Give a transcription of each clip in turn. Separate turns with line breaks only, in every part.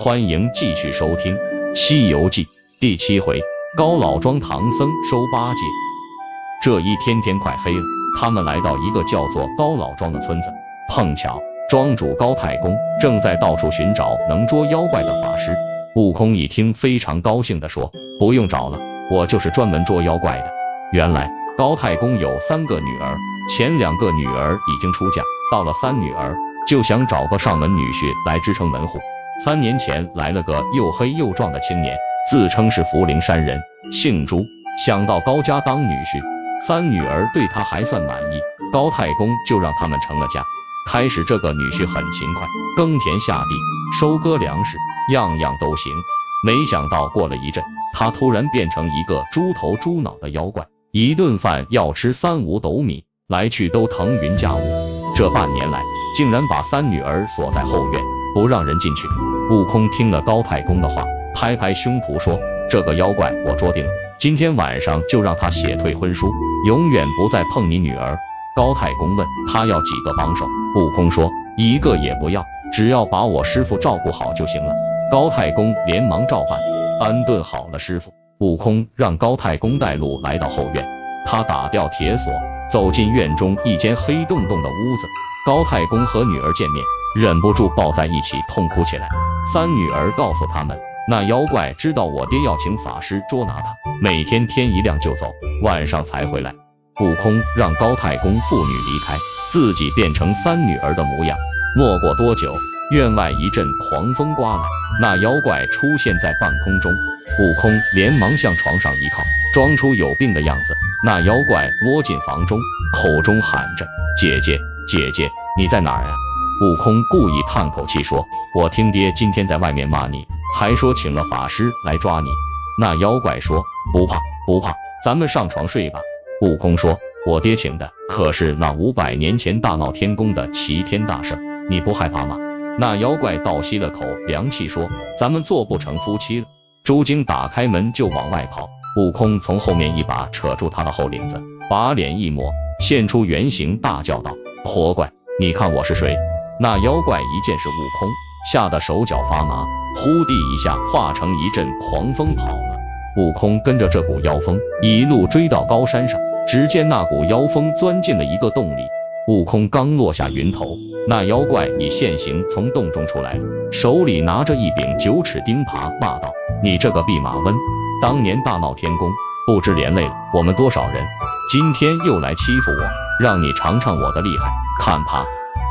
欢迎继续收听《西游记》第七回高老庄唐僧收八戒。这一天天快黑了，他们来到一个叫做高老庄的村子，碰巧庄主高太公正在到处寻找能捉妖怪的法师。悟空一听，非常高兴地说：“不用找了，我就是专门捉妖怪的。”原来高太公有三个女儿，前两个女儿已经出嫁，到了三女儿，就想找个上门女婿来支撑门户。三年前来了个又黑又壮的青年，自称是福陵山人，姓朱，想到高家当女婿。三女儿对他还算满意，高太公就让他们成了家。开始这个女婿很勤快，耕田下地，收割粮食，样样都行。没想到过了一阵，他突然变成一个猪头猪脑的妖怪，一顿饭要吃三五斗米，来去都腾云驾雾。这半年来，竟然把三女儿锁在后院。不让人进去。悟空听了高太公的话，拍拍胸脯说：“这个妖怪我捉定了，今天晚上就让他写退婚书，永远不再碰你女儿。”高太公问他要几个帮手，悟空说：“一个也不要，只要把我师傅照顾好就行了。”高太公连忙照办，安顿好了师傅。悟空让高太公带路来到后院，他打掉铁锁，走进院中一间黑洞洞的屋子。高太公和女儿见面。忍不住抱在一起痛哭起来。三女儿告诉他们，那妖怪知道我爹要请法师捉拿他，每天天一亮就走，晚上才回来。悟空让高太公父女离开，自己变成三女儿的模样。没过多久，院外一阵狂风刮来，那妖怪出现在半空中。悟空连忙向床上一靠，装出有病的样子。那妖怪摸进房中，口中喊着：“姐姐，姐姐，你在哪儿呀？”悟空故意叹口气说：“我听爹今天在外面骂你，还说请了法师来抓你。”那妖怪说：“不怕不怕，咱们上床睡吧。”悟空说：“我爹请的可是那五百年前大闹天宫的齐天大圣，你不害怕吗？”那妖怪倒吸了口凉气说：“咱们做不成夫妻了。”猪精打开门就往外跑，悟空从后面一把扯住他的后领子，把脸一抹，现出原形，大叫道：“活怪，你看我是谁？”那妖怪一见是悟空，吓得手脚发麻，呼地一下化成一阵狂风跑了。悟空跟着这股妖风一路追到高山上，只见那股妖风钻进了一个洞里。悟空刚落下云头，那妖怪已现形从洞中出来了，手里拿着一柄九齿钉耙，骂道：“你这个弼马温，当年大闹天宫，不知连累了我们多少人，今天又来欺负我，让你尝尝我的厉害，看耙！”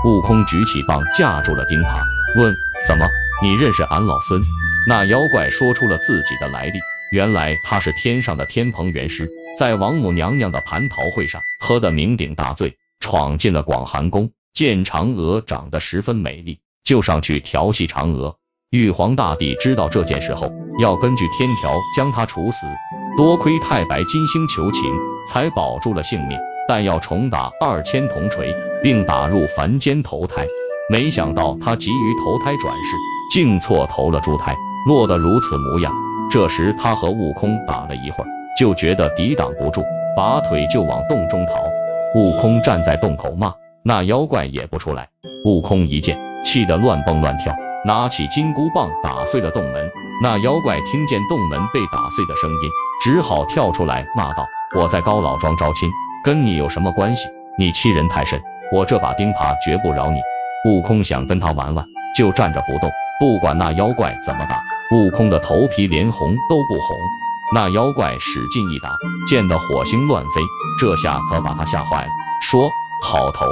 悟空举起棒架住了钉耙，问：“怎么，你认识俺老孙？”那妖怪说出了自己的来历，原来他是天上的天蓬元师，在王母娘娘的蟠桃会上喝得酩酊大醉，闯进了广寒宫，见嫦娥长得十分美丽，就上去调戏嫦娥。玉皇大帝知道这件事后，要根据天条将他处死，多亏太白金星求情，才保住了性命。但要重打二千铜锤，并打入凡间投胎。没想到他急于投胎转世，竟错投了猪胎，落得如此模样。这时他和悟空打了一会儿，就觉得抵挡不住，拔腿就往洞中逃。悟空站在洞口骂，那妖怪也不出来。悟空一见，气得乱蹦乱跳，拿起金箍棒打碎了洞门。那妖怪听见洞门被打碎的声音，只好跳出来骂道：“我在高老庄招亲。”跟你有什么关系？你欺人太甚！我这把钉耙绝不饶你！悟空想跟他玩玩，就站着不动，不管那妖怪怎么打。悟空的头皮连红都不红。那妖怪使劲一打，溅得火星乱飞，这下可把他吓坏了，说：“好头，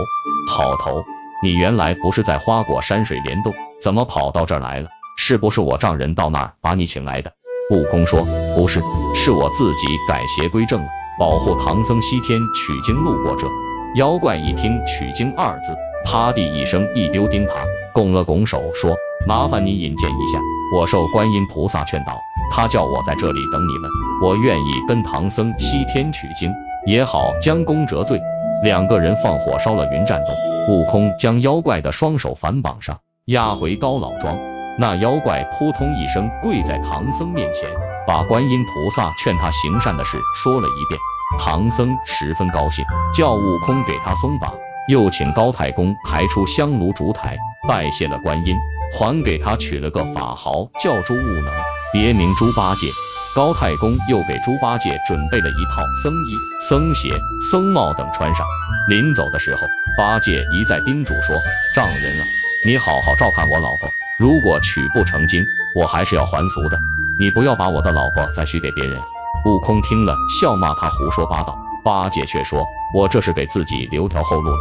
好头！你原来不是在花果山水帘洞，怎么跑到这儿来了？是不是我丈人到那儿把你请来的？”悟空说：“不是，是我自己改邪归正了。”保护唐僧西天取经路过这妖怪一听取经二字，啪地一声一丢钉耙，拱了拱手说：“麻烦你引荐一下，我受观音菩萨劝导，他叫我在这里等你们，我愿意跟唐僧西天取经，也好将功折罪。”两个人放火烧了云栈洞，悟空将妖怪的双手反绑上，押回高老庄。那妖怪扑通一声跪在唐僧面前。把观音菩萨劝他行善的事说了一遍，唐僧十分高兴，叫悟空给他松绑，又请高太公抬出香炉烛台，拜谢了观音。还给他取了个法号叫猪悟能，别名猪八戒。高太公又给猪八戒准备了一套僧衣、僧鞋、僧帽等穿上。临走的时候，八戒一再叮嘱说：“丈人啊，你好好照看我老婆，如果娶不成亲，我还是要还俗的。你不要把我的老婆再许给别人。”悟空听了，笑骂他胡说八道。八戒却说：“我这是给自己留条后路了。